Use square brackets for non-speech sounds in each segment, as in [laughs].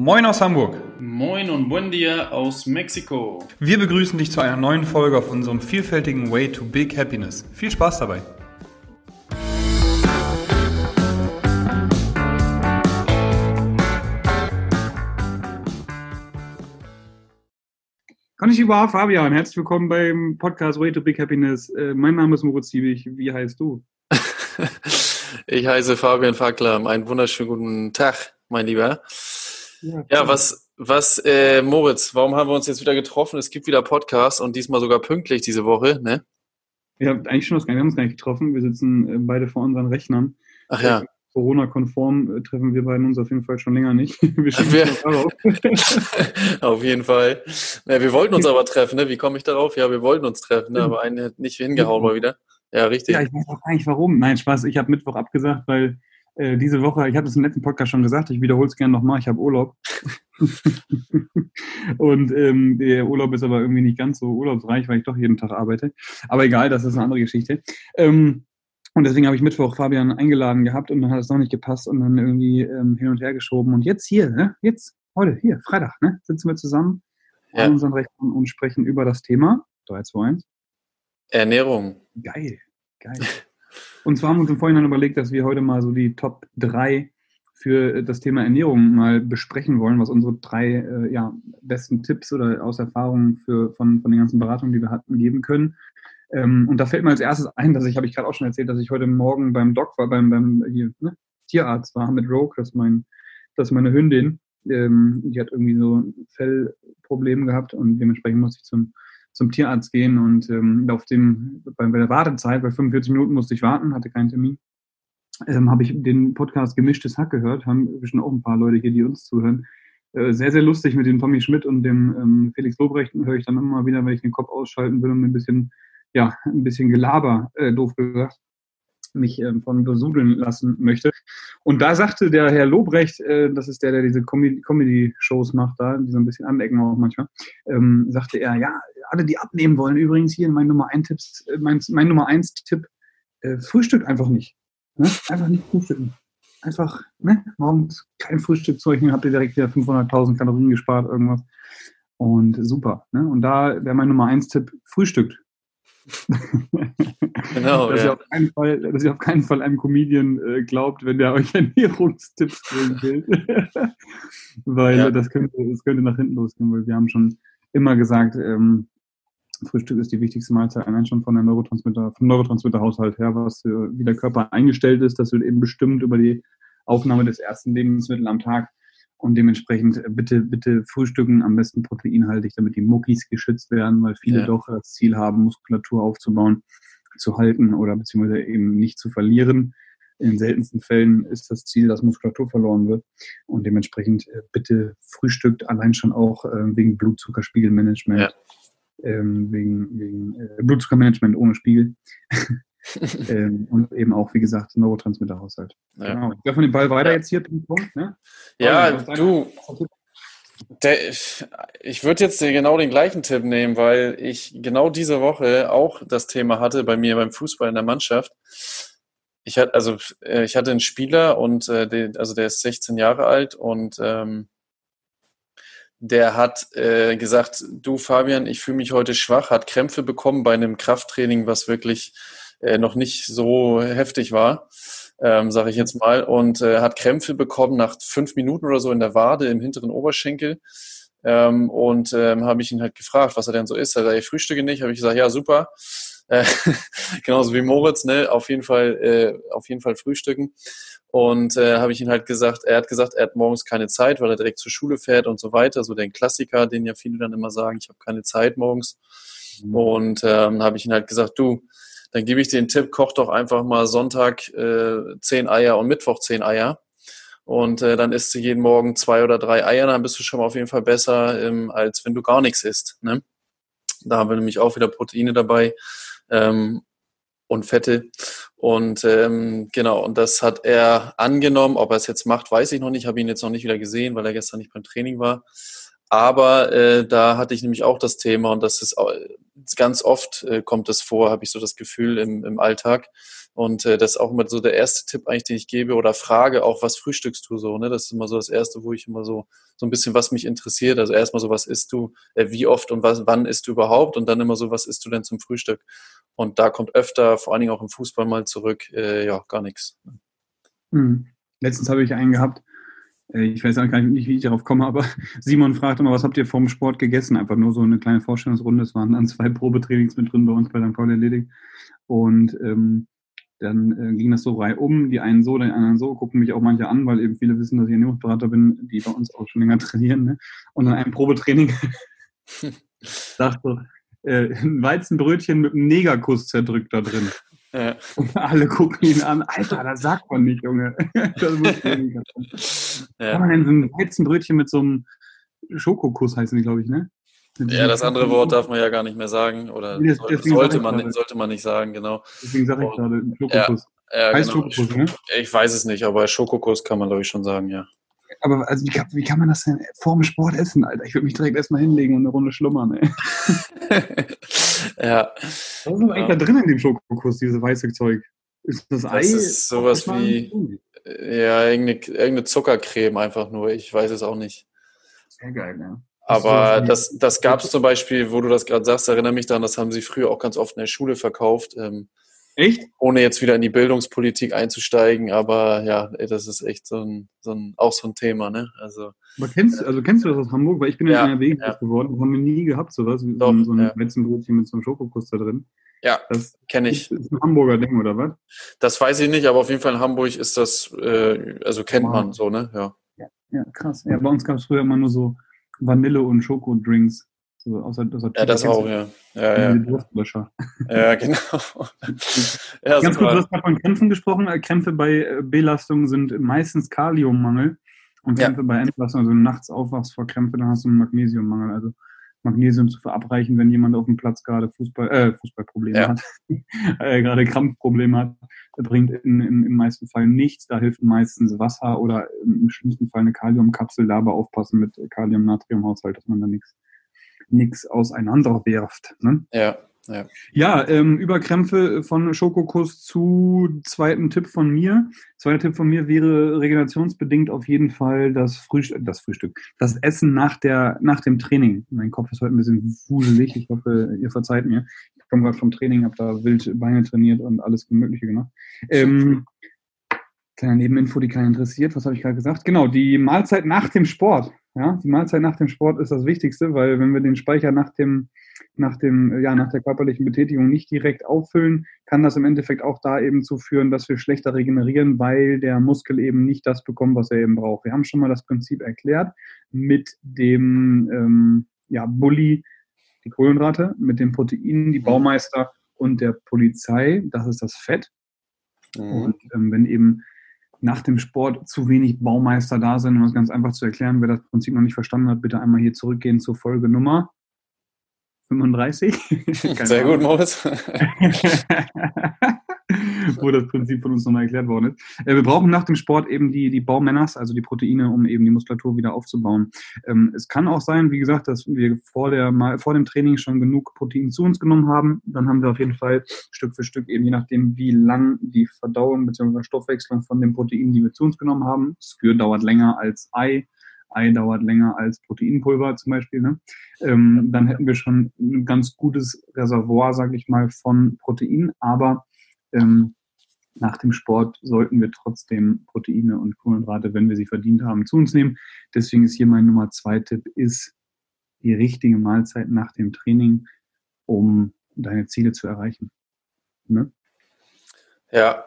Moin aus Hamburg. Moin und buen dia aus Mexiko. Wir begrüßen dich zu einer neuen Folge auf unserem vielfältigen Way to Big Happiness. Viel Spaß dabei. Konnichiwa, Fabian. Herzlich willkommen beim Podcast Way to Big Happiness. Äh, mein Name ist Moritz Siebig. Wie heißt du? [laughs] ich heiße Fabian Fackler. Einen wunderschönen guten Tag, mein Lieber. Ja, was, was, äh, Moritz, warum haben wir uns jetzt wieder getroffen? Es gibt wieder Podcasts und diesmal sogar pünktlich diese Woche, ne? Ja, eigentlich schon was wir haben uns gar nicht getroffen. Wir sitzen äh, beide vor unseren Rechnern. Ach ja. Corona-konform äh, treffen wir beiden uns auf jeden Fall schon länger nicht. [laughs] Wir wir [laughs] auf jeden Fall. Ja, wir wollten uns aber treffen, ne? Wie komme ich darauf? Ja, wir wollten uns treffen, ne? aber einen hat nicht hingehauen mal wieder. Ja, richtig. Ja, ich weiß auch gar nicht warum. Nein, Spaß. Ich habe Mittwoch abgesagt, weil äh, diese Woche, ich habe das im letzten Podcast schon gesagt, ich wiederhole es gerne nochmal, ich habe Urlaub. [laughs] und ähm, der Urlaub ist aber irgendwie nicht ganz so urlaubsreich, weil ich doch jeden Tag arbeite. Aber egal, das ist eine andere Geschichte. Ähm, und deswegen habe ich Mittwoch Fabian eingeladen gehabt und dann hat es noch nicht gepasst und dann irgendwie ähm, hin und her geschoben. Und jetzt hier, ne? jetzt, heute, hier, Freitag, ne? sitzen wir zusammen ja. an unseren Rechten und sprechen über das Thema 3, 2, 1. Ernährung. Geil, geil. Und zwar haben wir uns im Vorhinein überlegt, dass wir heute mal so die Top 3 für das Thema Ernährung mal besprechen wollen, was unsere drei äh, ja, besten Tipps oder aus Erfahrungen für, von, von den ganzen Beratungen, die wir hatten, geben können. Ähm, und da fällt mir als erstes ein, dass ich, habe ich gerade auch schon erzählt, dass ich heute Morgen beim Doc war, beim, beim hier, ne, Tierarzt war mit Rogue, das ist, mein, das ist meine Hündin. Ähm, die hat irgendwie so ein Fellproblem gehabt und dementsprechend musste ich zum zum Tierarzt gehen und ähm, auf dem, bei, der Wartezeit, bei 45 Minuten musste ich warten, hatte keinen Termin, ähm, habe ich den Podcast Gemischtes Hack gehört, haben bestimmt auch ein paar Leute hier, die uns zuhören. Äh, sehr, sehr lustig mit dem Tommy Schmidt und dem ähm, Felix Lobrecht höre ich dann immer wieder, wenn ich den Kopf ausschalten will und ein bisschen, ja, ein bisschen Gelaber, äh, doof gesagt, mich ähm, von besudeln lassen möchte. Und da sagte der Herr Lobrecht, äh, das ist der, der diese Comedy-Shows macht, da, die so ein bisschen anecken auch manchmal, ähm, sagte er, ja, alle, die abnehmen wollen, übrigens hier mein Nummer 1 Tipp, äh, mein, mein Nummer 1 Tipp, äh, Frühstück einfach nicht. Ne? Einfach nicht frühstücken. Einfach, ne, morgens kein Frühstückzeug habt ihr direkt wieder 500.000 Kalorien gespart, irgendwas. Und super. Ne? Und da wäre mein Nummer 1 Tipp, frühstückt. [laughs] Genau, dass, ja. ihr auf keinen Fall, dass ihr auf keinen Fall einem Comedian äh, glaubt, wenn der euch [laughs] Ernährungstipps geben [laughs] will. weil ja. das, könnte, das könnte nach hinten losgehen, weil wir haben schon immer gesagt, ähm, Frühstück ist die wichtigste Mahlzeit, allein schon von der Neurotransmitter, vom Neurotransmitterhaushalt her, was äh, wie der Körper eingestellt ist, das wird eben bestimmt über die Aufnahme des ersten Lebensmittels am Tag. Und dementsprechend äh, bitte, bitte frühstücken, am besten proteinhaltig, damit die Muckis geschützt werden, weil viele ja. doch das Ziel haben, Muskulatur aufzubauen, zu halten oder beziehungsweise eben nicht zu verlieren. In den seltensten Fällen ist das Ziel, dass Muskulatur verloren wird. Und dementsprechend äh, bitte frühstückt allein schon auch äh, wegen Blutzuckerspiegelmanagement, ja. ähm, wegen, wegen äh, Blutzuckermanagement ohne Spiegel. [laughs] [laughs] ähm, und eben auch, wie gesagt, Neurotransmitterhaushalt. Ja. Genau. Ich werfe den Ball weiter ja. jetzt hier, Punkt. Ne? Ja, du. Der, ich würde jetzt genau den gleichen Tipp nehmen, weil ich genau diese Woche auch das Thema hatte bei mir beim Fußball in der Mannschaft. Ich hatte also äh, ich hatte einen Spieler und äh, also der ist 16 Jahre alt und ähm, der hat äh, gesagt, du Fabian, ich fühle mich heute schwach, hat Krämpfe bekommen bei einem Krafttraining, was wirklich äh, noch nicht so heftig war, ähm, sage ich jetzt mal, und äh, hat Krämpfe bekommen nach fünf Minuten oder so in der Wade im hinteren Oberschenkel. Ähm, und ähm, habe ich ihn halt gefragt, was er denn so ist. Er sagt, ich frühstücke nicht. Habe ich gesagt, ja super. [laughs] Äh, genauso wie Moritz, ne? Auf jeden Fall, äh, auf jeden Fall frühstücken. Und äh, habe ich ihn halt gesagt, er hat gesagt, er hat morgens keine Zeit, weil er direkt zur Schule fährt und so weiter. So den Klassiker, den ja viele dann immer sagen, ich habe keine Zeit morgens. Mhm. Und ähm, habe ich ihn halt gesagt, du, dann gebe ich den Tipp, koch doch einfach mal Sonntag äh, zehn Eier und Mittwoch zehn Eier. Und äh, dann isst du jeden Morgen zwei oder drei Eier, dann bist du schon mal auf jeden Fall besser, ähm, als wenn du gar nichts isst. Ne? Da haben wir nämlich auch wieder Proteine dabei ähm, und Fette. Und ähm, genau, und das hat er angenommen. Ob er es jetzt macht, weiß ich noch nicht. Habe ihn jetzt noch nicht wieder gesehen, weil er gestern nicht beim Training war. Aber äh, da hatte ich nämlich auch das Thema und das ist ganz oft äh, kommt es vor, habe ich so das Gefühl im, im Alltag. Und äh, das ist auch immer so der erste Tipp eigentlich, den ich gebe oder frage auch, was frühstückst du so? Ne? Das ist immer so das Erste, wo ich immer so so ein bisschen, was mich interessiert. Also erstmal so, was isst du, äh, wie oft und was, wann isst du überhaupt? Und dann immer so, was isst du denn zum Frühstück? Und da kommt öfter, vor allen Dingen auch im Fußball mal zurück, äh, ja, gar nichts. Hm. Letztens habe ich einen gehabt, ich weiß auch gar nicht, wie ich darauf komme, aber [laughs] Simon fragt immer, was habt ihr vom Sport gegessen? Einfach nur so eine kleine Vorstellungsrunde. Es waren dann zwei Probetrainings mit drin bei uns bei St. Paul erledigt. Und ähm, dann äh, ging das so rei um, die einen so, die anderen so, gucken mich auch manche an, weil eben viele wissen, dass ich Ernährungsberater bin, die bei uns auch schon länger [laughs] trainieren. Ne? Und dann ein Probetraining [laughs] sagt so, äh, ein Weizenbrötchen mit einem Negerkuss zerdrückt da drin. Ja. Und alle gucken ihn an, Alter, das sagt man nicht, Junge. das muss nicht ja. Kann man denn so ein Weizenbrötchen mit so einem Schokokuss heißen die, glaube ich, ne? Ja, das andere Wort darf man ja gar nicht mehr sagen oder das, sollte, man, sollte man nicht sagen, genau. Deswegen sage ich gerade Schokokuss. Ja, ja, heißt genau. Schokokuss, ne? Ich weiß es nicht, aber Schokokuss kann man, glaube ich, schon sagen, ja. Aber also wie, kann, wie kann man das denn vor dem Sport essen, Alter? Ich würde mich direkt erstmal hinlegen und eine Runde schlummern, ey. [laughs] ja. Was ist denn eigentlich da drin in dem Schokokuss, dieses weiße Zeug? Ist das, das Ei? Das ist sowas wie, ja, irgendeine, irgendeine Zuckercreme einfach nur. Ich weiß es auch nicht. Sehr geil, ja. Aber das, das gab es zum Beispiel, wo du das gerade sagst, erinnere mich daran, das haben sie früher auch ganz oft in der Schule verkauft. Ähm, echt? Ohne jetzt wieder in die Bildungspolitik einzusteigen, aber ja, das ist echt so ein, so ein auch so ein Thema, ne? Also, aber kennst, also kennst du das aus Hamburg? Weil ich bin ja, in NRW ja. geworden, haben wir nie gehabt, sowas, Doch, so, so ein ja. Weizenbrötchen mit so einem Schokokuss da drin. Ja, das kenne ich. Das ist ein Hamburger Ding, oder was? Das weiß ich nicht, aber auf jeden Fall in Hamburg ist das, äh, also kennt wow. man so, ne? Ja. ja. Ja, krass. Ja, bei uns gab es früher immer nur so Vanille- und Schokodrinks. So, außer, außer ja, das auch, ja. Ja, ja. Durstlöscher. Ja, genau. [laughs] ja, Ganz kurz, du hast gerade von Krämpfen gesprochen. Äh, Krämpfe bei äh, Belastung sind meistens Kaliummangel. Und Krämpfe ja. bei Entlastung, also nachts aufwachst vor Krämpfe, dann hast du einen Magnesiummangel. Also Magnesium zu verabreichen, wenn jemand auf dem Platz gerade Fußball, äh, Fußballprobleme ja. hat, [laughs] äh, gerade Krampfprobleme hat, bringt in, in, im meisten Fall nichts. Da hilft meistens Wasser oder im schlimmsten Fall eine Kaliumkapsel. Da aber aufpassen mit Kalium-Natrium-Haushalt, dass man da nichts nichts auseinanderwerft. Ne? Ja. Ja, ja ähm, Überkrämpfe von Schokokuss zu zweiten Tipp von mir. Zweiter Tipp von mir wäre regenerationsbedingt auf jeden Fall das Frühstück, das Frühstück, das Essen nach der, nach dem Training. Mein Kopf ist heute ein bisschen wuselig. Ich hoffe, ihr verzeiht mir. Ich komme gerade vom Training, habe da wild Beine trainiert und alles Mögliche gemacht. Ähm, kleiner Nebeninfo, die keinen interessiert. Was habe ich gerade gesagt? Genau, die Mahlzeit nach dem Sport. Ja, die Mahlzeit nach dem Sport ist das Wichtigste, weil wenn wir den Speicher nach dem, nach dem, ja, nach der körperlichen Betätigung nicht direkt auffüllen, kann das im Endeffekt auch da eben zu führen, dass wir schlechter regenerieren, weil der Muskel eben nicht das bekommt, was er eben braucht. Wir haben schon mal das Prinzip erklärt mit dem, ähm, ja, Bulli, die Kohlenhydrate, mit den Proteinen, die Baumeister und der Polizei, das ist das Fett. Mhm. Und ähm, wenn eben nach dem Sport zu wenig Baumeister da sind, um das ganz einfach zu erklären. Wer das Prinzip noch nicht verstanden hat, bitte einmal hier zurückgehen zur Folge Nummer 35. [laughs] Sehr gut, Moritz. [laughs] wo das Prinzip von uns nochmal erklärt worden ist. Äh, wir brauchen nach dem Sport eben die, die Baumänners, also die Proteine, um eben die Muskulatur wieder aufzubauen. Ähm, es kann auch sein, wie gesagt, dass wir vor, der, vor dem Training schon genug Protein zu uns genommen haben. Dann haben wir auf jeden Fall Stück für Stück eben, je nachdem, wie lang die Verdauung bzw. Stoffwechslung von den Proteinen, die wir zu uns genommen haben. Skür dauert länger als Ei. Ei dauert länger als Proteinpulver zum Beispiel, ne? ähm, dann hätten wir schon ein ganz gutes Reservoir, sage ich mal, von Protein. Aber ähm, nach dem Sport sollten wir trotzdem Proteine und Kohlenhydrate, wenn wir sie verdient haben, zu uns nehmen. Deswegen ist hier mein Nummer zwei Tipp, ist die richtige Mahlzeit nach dem Training, um deine Ziele zu erreichen. Ne? Ja.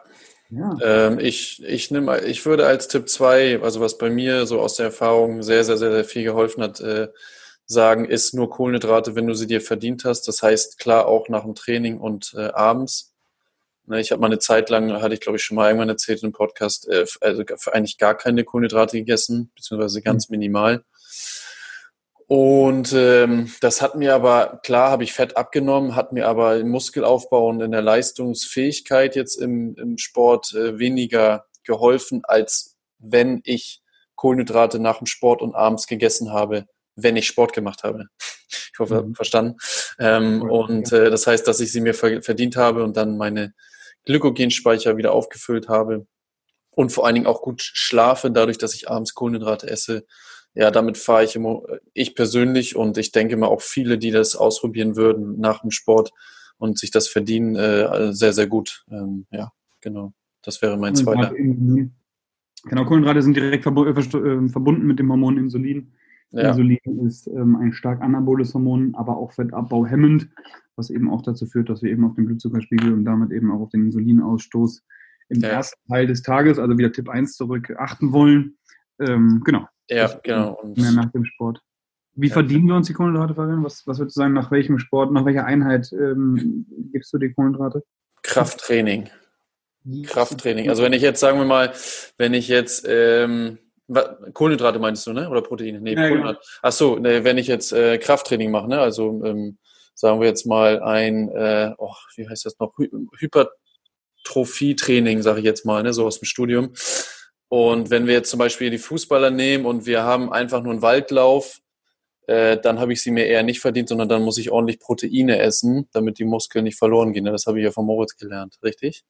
ja. Ähm, ich, ich, nehm, ich würde als Tipp zwei, also was bei mir so aus der Erfahrung sehr, sehr, sehr, sehr viel geholfen hat, äh, sagen, ist nur Kohlenhydrate, wenn du sie dir verdient hast. Das heißt, klar, auch nach dem Training und äh, abends ich habe mal eine Zeit lang, hatte ich glaube ich schon mal irgendwann erzählt im Podcast, äh, also eigentlich gar keine Kohlenhydrate gegessen, beziehungsweise ganz mhm. minimal. Und ähm, das hat mir aber, klar habe ich Fett abgenommen, hat mir aber im Muskelaufbau und in der Leistungsfähigkeit jetzt im, im Sport äh, weniger geholfen, als wenn ich Kohlenhydrate nach dem Sport und abends gegessen habe, wenn ich Sport gemacht habe. Ich hoffe, mhm. verstanden. Ähm, und äh, das heißt, dass ich sie mir verdient habe und dann meine Glykogenspeicher wieder aufgefüllt habe und vor allen Dingen auch gut schlafe, dadurch, dass ich abends Kohlenhydrate esse. Ja, damit fahre ich immer, ich persönlich und ich denke mal auch viele, die das ausprobieren würden nach dem Sport und sich das verdienen, äh, sehr, sehr gut. Ähm, ja, genau. Das wäre mein zweiter. Genau, Kohlenhydrate sind direkt äh, verbunden mit dem Hormon Insulin. Ja. Insulin ist ähm, ein stark anaboles Hormon, aber auch fettabbauhemmend, was eben auch dazu führt, dass wir eben auf den Blutzuckerspiegel und damit eben auch auf den Insulinausstoß im ja. ersten Teil des Tages, also wieder Tipp 1 zurück, achten wollen. Ähm, genau. Ja, genau. Und mehr nach dem Sport. Wie ja. verdienen wir uns die Kohlenhydrate, Fabian? Was, was würdest du sagen, nach welchem Sport, nach welcher Einheit ähm, gibst du die Kohlenhydrate? Krafttraining. Krafttraining. Also wenn ich jetzt, sagen wir mal, wenn ich jetzt ähm, Kohlenhydrate meinst du, ne? Oder Proteine? Nee, ja, Kohlenhydrate. Genau. Ach so, ne, wenn ich jetzt äh, Krafttraining mache, ne? Also ähm, sagen wir jetzt mal ein, äh, oh, wie heißt das noch? Hy Hypertrophie-Training, sage ich jetzt mal, ne? So aus dem Studium. Und wenn wir jetzt zum Beispiel die Fußballer nehmen und wir haben einfach nur einen Waldlauf, äh, dann habe ich sie mir eher nicht verdient, sondern dann muss ich ordentlich Proteine essen, damit die Muskeln nicht verloren gehen. Ne? Das habe ich ja von Moritz gelernt, richtig?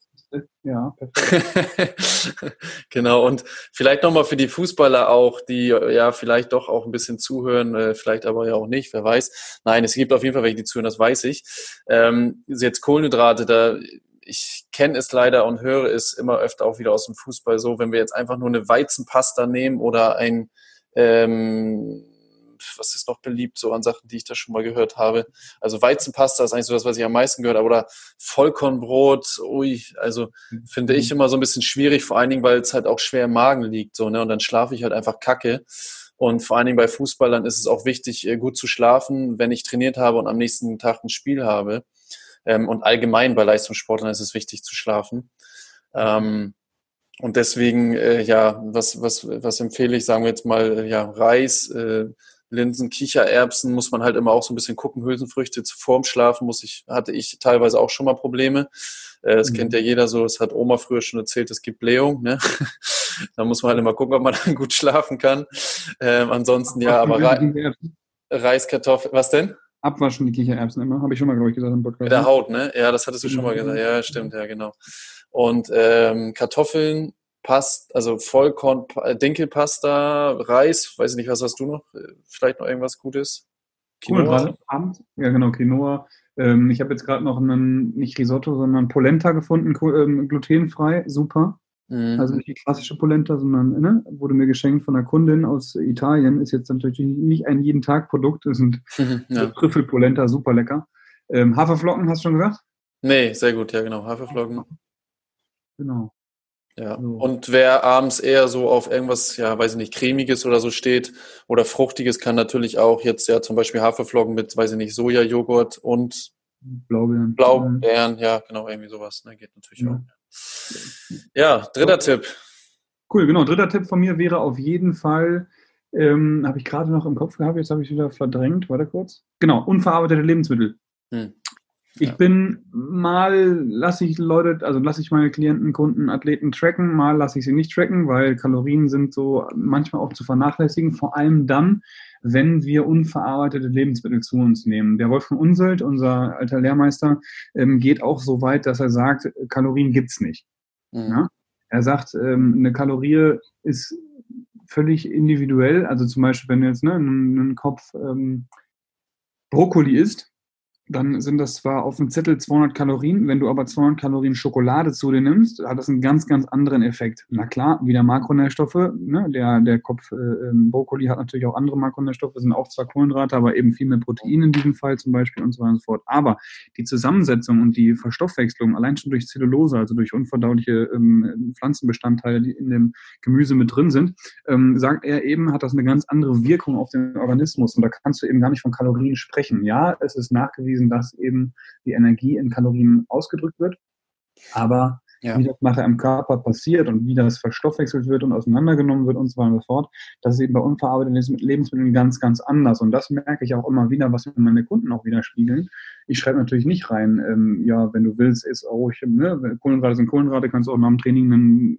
Ja, perfekt. [laughs] genau, und vielleicht nochmal für die Fußballer auch, die ja vielleicht doch auch ein bisschen zuhören, äh, vielleicht aber ja auch nicht, wer weiß. Nein, es gibt auf jeden Fall welche, die zuhören, das weiß ich. Ähm, jetzt Kohlenhydrate, da ich kenne es leider und höre es immer öfter auch wieder aus dem Fußball so, wenn wir jetzt einfach nur eine Weizenpasta nehmen oder ein ähm, was ist noch beliebt, so an Sachen, die ich da schon mal gehört habe. Also Weizenpasta ist eigentlich so das, was ich am meisten gehört habe. Oder Vollkornbrot, ui, also finde ich mhm. immer so ein bisschen schwierig, vor allen Dingen, weil es halt auch schwer im Magen liegt, so, ne? Und dann schlafe ich halt einfach kacke. Und vor allen Dingen bei Fußballern ist es auch wichtig, äh, gut zu schlafen, wenn ich trainiert habe und am nächsten Tag ein Spiel habe. Ähm, und allgemein bei Leistungssportlern ist es wichtig zu schlafen. Ähm, und deswegen, äh, ja, was, was, was empfehle ich, sagen wir jetzt mal, ja, Reis, äh, Linsen, Kichererbsen muss man halt immer auch so ein bisschen gucken. Hülsenfrüchte vorm Schlafen muss ich, hatte ich teilweise auch schon mal Probleme. Äh, das mhm. kennt ja jeder so, das hat Oma früher schon erzählt, es gibt Blähung. Ne? [laughs] da muss man halt immer gucken, ob man [laughs] dann gut schlafen kann. Ähm, ansonsten ja, aber Re Reiskartoffeln, was denn? Abwaschen die Kichererbsen immer, habe ich schon mal, glaube ich, gesagt im Podcast. Mit der Haut, ne? Ja, das hattest du schon mal gesagt. Ja, stimmt, ja, genau. Und ähm, Kartoffeln Past, also Vollkorn, äh, Dinkelpasta, Reis, weiß ich nicht, was hast du noch? Äh, vielleicht noch irgendwas Gutes? Quinoa? Cool, ja, genau, Quinoa. Ähm, ich habe jetzt gerade noch einen, nicht Risotto, sondern Polenta gefunden, ähm, glutenfrei, super. Mhm. Also nicht die klassische Polenta, sondern ne, wurde mir geschenkt von einer Kundin aus Italien. Ist jetzt natürlich nicht ein jeden Tag Produkt, sind mhm, [laughs] ja. Trüffelpolenta, super lecker. Ähm, Haferflocken, hast du schon gesagt? Nee, sehr gut, ja genau, Haferflocken. Genau. Ja, und wer abends eher so auf irgendwas, ja, weiß ich nicht, cremiges oder so steht oder fruchtiges, kann natürlich auch jetzt ja zum Beispiel Haferflocken mit, weiß ich nicht, Sojajoghurt und Blaubeeren. Blaubeeren, ja, genau, irgendwie sowas, ne, geht natürlich ja. auch. Ja, dritter okay. Tipp. Cool, genau, dritter Tipp von mir wäre auf jeden Fall, ähm, habe ich gerade noch im Kopf gehabt, jetzt habe ich wieder verdrängt, warte kurz. Genau, unverarbeitete Lebensmittel. Hm. Ich bin mal lasse ich Leute, also lasse ich meine Klienten, Kunden, Athleten tracken, mal lasse ich sie nicht tracken, weil Kalorien sind so manchmal auch zu vernachlässigen, vor allem dann, wenn wir unverarbeitete Lebensmittel zu uns nehmen. Der Wolfgang Unselt, unser alter Lehrmeister, ähm, geht auch so weit, dass er sagt, Kalorien gibt's nicht. Mhm. Ja? Er sagt, ähm, eine Kalorie ist völlig individuell. Also zum Beispiel, wenn du jetzt ne, einen, einen Kopf ähm, Brokkoli isst, dann sind das zwar auf dem Zettel 200 Kalorien, wenn du aber 200 Kalorien Schokolade zu dir nimmst, hat das einen ganz, ganz anderen Effekt. Na klar, wieder Makronährstoffe, ne? der, der Kopf äh, ähm, Brokkoli hat natürlich auch andere Makronährstoffe, sind auch zwar Kohlenhydrate, aber eben viel mehr Protein in diesem Fall zum Beispiel und so weiter und so fort. Aber die Zusammensetzung und die Verstoffwechslung, allein schon durch Zellulose, also durch unverdauliche ähm, Pflanzenbestandteile, die in dem Gemüse mit drin sind, ähm, sagt er eben, hat das eine ganz andere Wirkung auf den Organismus und da kannst du eben gar nicht von Kalorien sprechen. Ja, es ist nachgewiesen, nachgewiesen, dass eben die Energie in Kalorien ausgedrückt wird. Aber ja. wie das nachher im Körper passiert und wie das verstoffwechselt wird und auseinandergenommen wird und so weiter und so fort, das ist eben bei unverarbeiteten Lebensmitteln ganz, ganz anders. Und das merke ich auch immer wieder, was mir meine Kunden auch widerspiegeln. Ich schreibe natürlich nicht rein, ähm, ja, wenn du willst, ist auch, ich, ne, Kohlenhydrate sind Kohlenhydrate, kannst du auch nach dem Training einen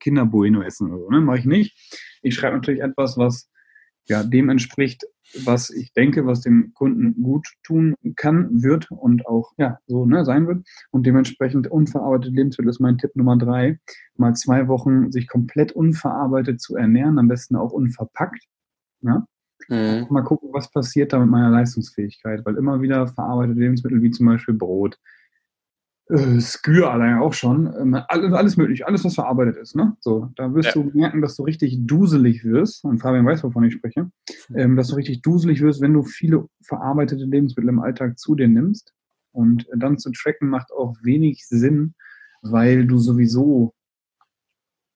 Kinderbueno essen oder so, ne? Mache ich nicht. Ich schreibe natürlich etwas, was ja, dem entspricht, was ich denke, was dem Kunden gut tun kann, wird und auch ja, so ne, sein wird. Und dementsprechend unverarbeitete Lebensmittel ist mein Tipp Nummer drei. Mal zwei Wochen sich komplett unverarbeitet zu ernähren, am besten auch unverpackt. Ja? Mhm. Mal gucken, was passiert da mit meiner Leistungsfähigkeit, weil immer wieder verarbeitete Lebensmittel wie zum Beispiel Brot, äh, Skür allein auch schon, ähm, alles, alles möglich, alles, was verarbeitet ist. Ne? So, da wirst ja. du merken, dass du richtig duselig wirst, und Fabian weiß, wovon ich spreche, ähm, dass du richtig duselig wirst, wenn du viele verarbeitete Lebensmittel im Alltag zu dir nimmst. Und dann zu tracken macht auch wenig Sinn, weil du sowieso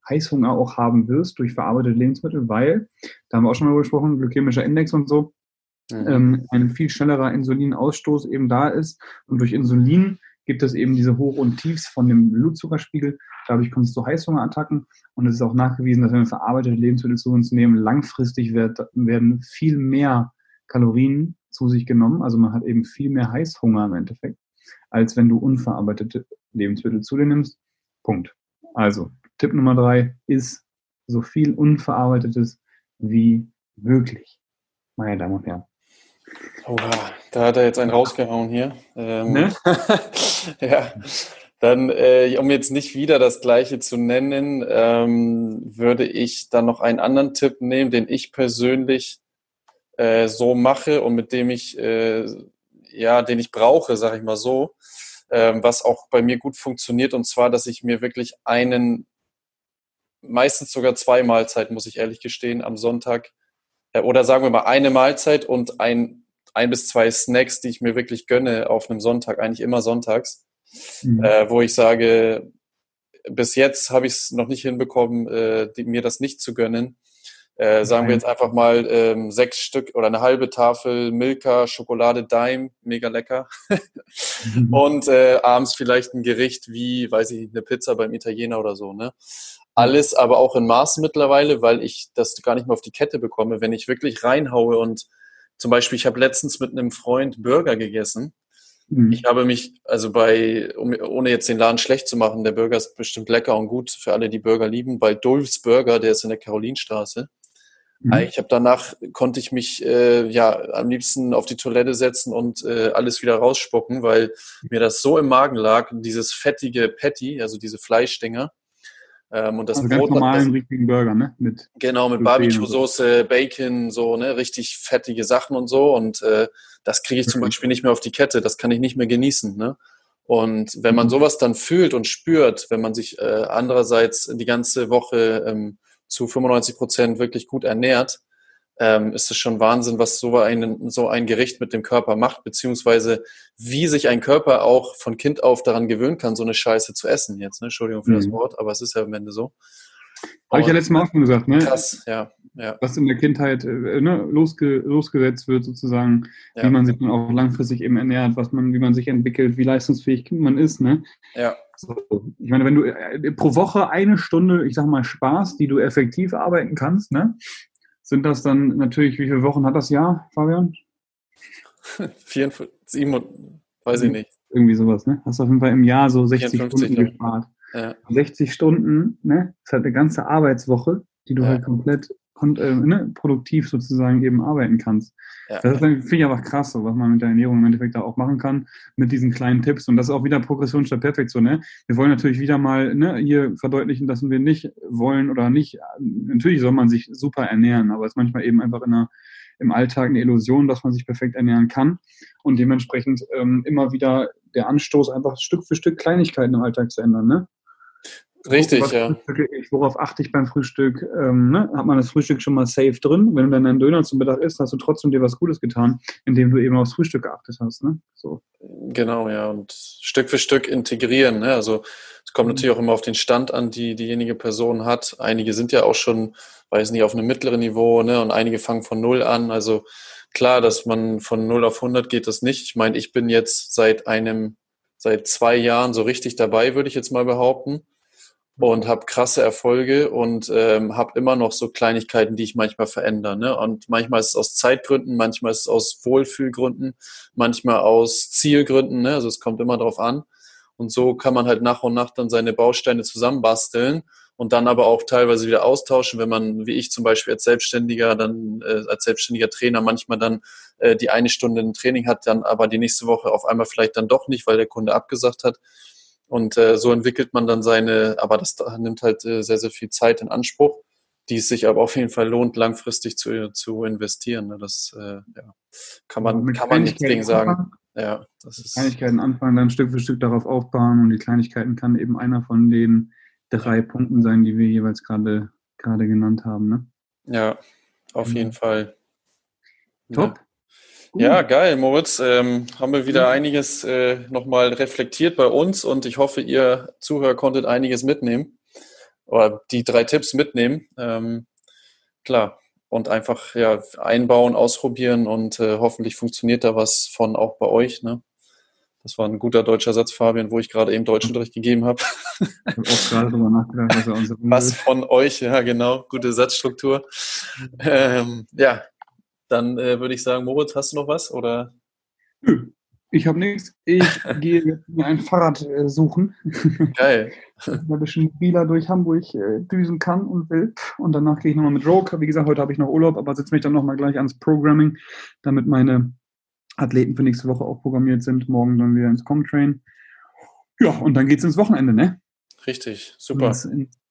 Heißhunger auch haben wirst durch verarbeitete Lebensmittel, weil, da haben wir auch schon mal gesprochen, glykämischer Index und so, mhm. ähm, ein viel schnellerer Insulinausstoß eben da ist. Und durch Insulin gibt es eben diese Hoch- und Tiefs von dem Blutzuckerspiegel. Dadurch kommt es zu Heißhungerattacken. Und es ist auch nachgewiesen, dass wenn wir verarbeitete Lebensmittel zu uns nehmen, langfristig wird, werden viel mehr Kalorien zu sich genommen. Also man hat eben viel mehr Heißhunger im Endeffekt, als wenn du unverarbeitete Lebensmittel zu dir nimmst. Punkt. Also Tipp Nummer drei ist so viel Unverarbeitetes wie möglich, meine Damen und Herren. Oha, da hat er jetzt einen rausgehauen hier. Ähm, ne? [laughs] ja, dann, äh, um jetzt nicht wieder das Gleiche zu nennen, ähm, würde ich dann noch einen anderen Tipp nehmen, den ich persönlich äh, so mache und mit dem ich, äh, ja, den ich brauche, sage ich mal so, ähm, was auch bei mir gut funktioniert, und zwar, dass ich mir wirklich einen, meistens sogar zwei Mahlzeiten, muss ich ehrlich gestehen, am Sonntag, oder sagen wir mal eine Mahlzeit und ein ein bis zwei Snacks, die ich mir wirklich gönne auf einem Sonntag, eigentlich immer sonntags, mhm. äh, wo ich sage, bis jetzt habe ich es noch nicht hinbekommen, äh, die, mir das nicht zu gönnen. Äh, sagen wir jetzt einfach mal ähm, sechs Stück oder eine halbe Tafel Milka Schokolade Dime, mega lecker. mhm. [laughs] Und äh, abends vielleicht ein Gericht wie, weiß ich, eine Pizza beim Italiener oder so. Ne? Alles aber auch in Maß mittlerweile, weil ich das gar nicht mehr auf die Kette bekomme. Wenn ich wirklich reinhaue und zum Beispiel, ich habe letztens mit einem Freund Burger gegessen. Mhm. Ich habe mich, also bei, um, ohne jetzt den Laden schlecht zu machen, der Burger ist bestimmt lecker und gut für alle, die Burger lieben, bei Dulfs Burger, der ist in der Karolinstraße. Mhm. Ich habe danach, konnte ich mich äh, ja am liebsten auf die Toilette setzen und äh, alles wieder rausspucken, weil mir das so im Magen lag, dieses fettige Patty, also diese Fleischdinger. Ähm, und das also Brot. Ganz normalen, richtigen Burger, ne? Mit genau, mit Barbecue-Soße, Bacon, so, ne? Richtig fettige Sachen und so. Und äh, das kriege ich zum Beispiel nicht mehr auf die Kette. Das kann ich nicht mehr genießen, ne? Und wenn man mhm. sowas dann fühlt und spürt, wenn man sich äh, andererseits die ganze Woche ähm, zu 95 Prozent wirklich gut ernährt, ähm, ist es schon Wahnsinn, was so ein, so ein Gericht mit dem Körper macht, beziehungsweise wie sich ein Körper auch von Kind auf daran gewöhnen kann, so eine Scheiße zu essen jetzt. Ne? Entschuldigung für mhm. das Wort, aber es ist ja am Ende so. Habe ich ja letztes Mal auch schon gesagt, ne? Krass, ja. Ja. Was in der Kindheit äh, ne, losge losgesetzt wird, sozusagen, ja. wie man sich dann auch langfristig eben ernährt, was man, wie man sich entwickelt, wie leistungsfähig man ist, ne? Ja. So, ich meine, wenn du äh, pro Woche eine Stunde, ich sag mal, Spaß, die du effektiv arbeiten kannst, ne? sind das dann natürlich, wie viele Wochen hat das Jahr, Fabian? [laughs] 44, 7, weiß ich nicht. Irgendwie sowas, ne? Hast du auf jeden Fall im Jahr so 60 54, Stunden gespart. Ja. 60 Stunden, ne? Das ist halt eine ganze Arbeitswoche, die du ja. halt komplett äh, ne, produktiv sozusagen eben arbeiten kannst. Ja. Das finde ich einfach krass, so, was man mit der Ernährung im Endeffekt da auch machen kann, mit diesen kleinen Tipps. Und das ist auch wieder Progression statt Perfektion. Ne? Wir wollen natürlich wieder mal ne, hier verdeutlichen, dass wir nicht wollen oder nicht. Natürlich soll man sich super ernähren, aber es ist manchmal eben einfach in einer, im Alltag eine Illusion, dass man sich perfekt ernähren kann. Und dementsprechend ähm, immer wieder der Anstoß, einfach Stück für Stück Kleinigkeiten im Alltag zu ändern. Ne? Richtig, worauf ja. Ich, worauf achte ich beim Frühstück? Ähm, ne? Hat man das Frühstück schon mal safe drin? Wenn du dann einen Döner zum Mittag isst, hast du trotzdem dir was Gutes getan, indem du eben aufs Frühstück geachtet hast. Ne? So. Genau, ja. Und Stück für Stück integrieren. Ne? Also es kommt mhm. natürlich auch immer auf den Stand an, die diejenige Person hat. Einige sind ja auch schon, weiß nicht, auf einem mittleren Niveau ne? und einige fangen von Null an. Also klar, dass man von Null auf 100 geht das nicht. Ich meine, ich bin jetzt seit einem, seit zwei Jahren so richtig dabei, würde ich jetzt mal behaupten und habe krasse Erfolge und ähm, habe immer noch so Kleinigkeiten, die ich manchmal verändere. Ne? Und manchmal ist es aus Zeitgründen, manchmal ist es aus Wohlfühlgründen, manchmal aus Zielgründen. Ne? Also es kommt immer drauf an. Und so kann man halt nach und nach dann seine Bausteine zusammenbasteln und dann aber auch teilweise wieder austauschen, wenn man, wie ich zum Beispiel als Selbstständiger, dann äh, als selbstständiger Trainer manchmal dann äh, die eine Stunde ein Training hat, dann aber die nächste Woche auf einmal vielleicht dann doch nicht, weil der Kunde abgesagt hat. Und äh, so entwickelt man dann seine, aber das nimmt halt äh, sehr, sehr viel Zeit in Anspruch, die es sich aber auf jeden Fall lohnt, langfristig zu, zu investieren. Ne? Das äh, ja, kann man, kann man nichts gegen sagen. Ja, das ist Kleinigkeiten anfangen, dann Stück für Stück darauf aufbauen und die Kleinigkeiten kann eben einer von den drei Punkten sein, die wir jeweils gerade gerade genannt haben. Ne? Ja, auf jeden Fall. Top. Ja, geil, Moritz. Ähm, haben wir wieder einiges äh, nochmal reflektiert bei uns und ich hoffe, ihr Zuhörer konntet einiges mitnehmen oder die drei Tipps mitnehmen. Ähm, klar. Und einfach ja, einbauen, ausprobieren und äh, hoffentlich funktioniert da was von auch bei euch. Ne? Das war ein guter deutscher Satz, Fabian, wo ich gerade eben Deutschunterricht gegeben habe. Ich habe auch gerade drüber nachgedacht, was er [laughs] uns Was von euch, ja genau, gute Satzstruktur. Ähm, ja, dann äh, würde ich sagen, Moritz, hast du noch was? Oder? Nö, ich habe nichts. Ich [laughs] gehe mir ein Fahrrad äh, suchen. [laughs] Geil. ein bisschen mobiler durch Hamburg äh, düsen kann und will. Und danach gehe ich nochmal mit Rogue. Wie gesagt, heute habe ich noch Urlaub, aber setze mich dann nochmal gleich ans Programming, damit meine Athleten für nächste Woche auch programmiert sind. Morgen dann wieder ins Comtrain. Ja, und dann geht es ins Wochenende, ne? Richtig, super. Das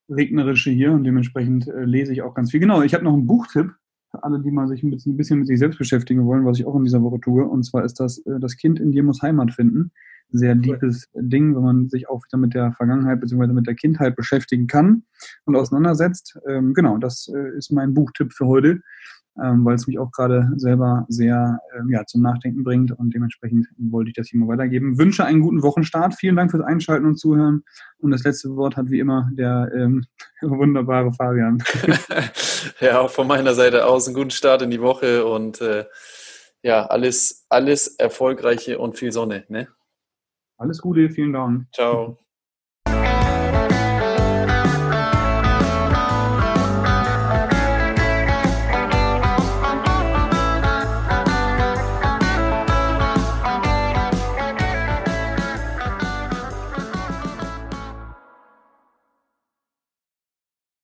regnerische hier und dementsprechend äh, lese ich auch ganz viel. Genau, ich habe noch einen Buchtipp für alle, die mal sich ein bisschen, ein bisschen, mit sich selbst beschäftigen wollen, was ich auch in dieser Woche tue. Und zwar ist das äh, Das Kind in dir muss Heimat finden. Sehr liebes Ding, wenn man sich auch wieder mit der Vergangenheit bzw. mit der Kindheit beschäftigen kann und auseinandersetzt. Ähm, genau, das äh, ist mein Buchtipp für heute ähm, weil es mich auch gerade selber sehr ähm, ja, zum Nachdenken bringt und dementsprechend wollte ich das hier mal weitergeben. Wünsche einen guten Wochenstart. Vielen Dank fürs Einschalten und Zuhören. Und das letzte Wort hat wie immer der ähm, [laughs] wunderbare Fabian. [laughs] ja, auch von meiner Seite aus einen guten Start in die Woche und äh, ja, alles, alles Erfolgreiche und viel Sonne. Ne? Alles Gute, vielen Dank. Ciao.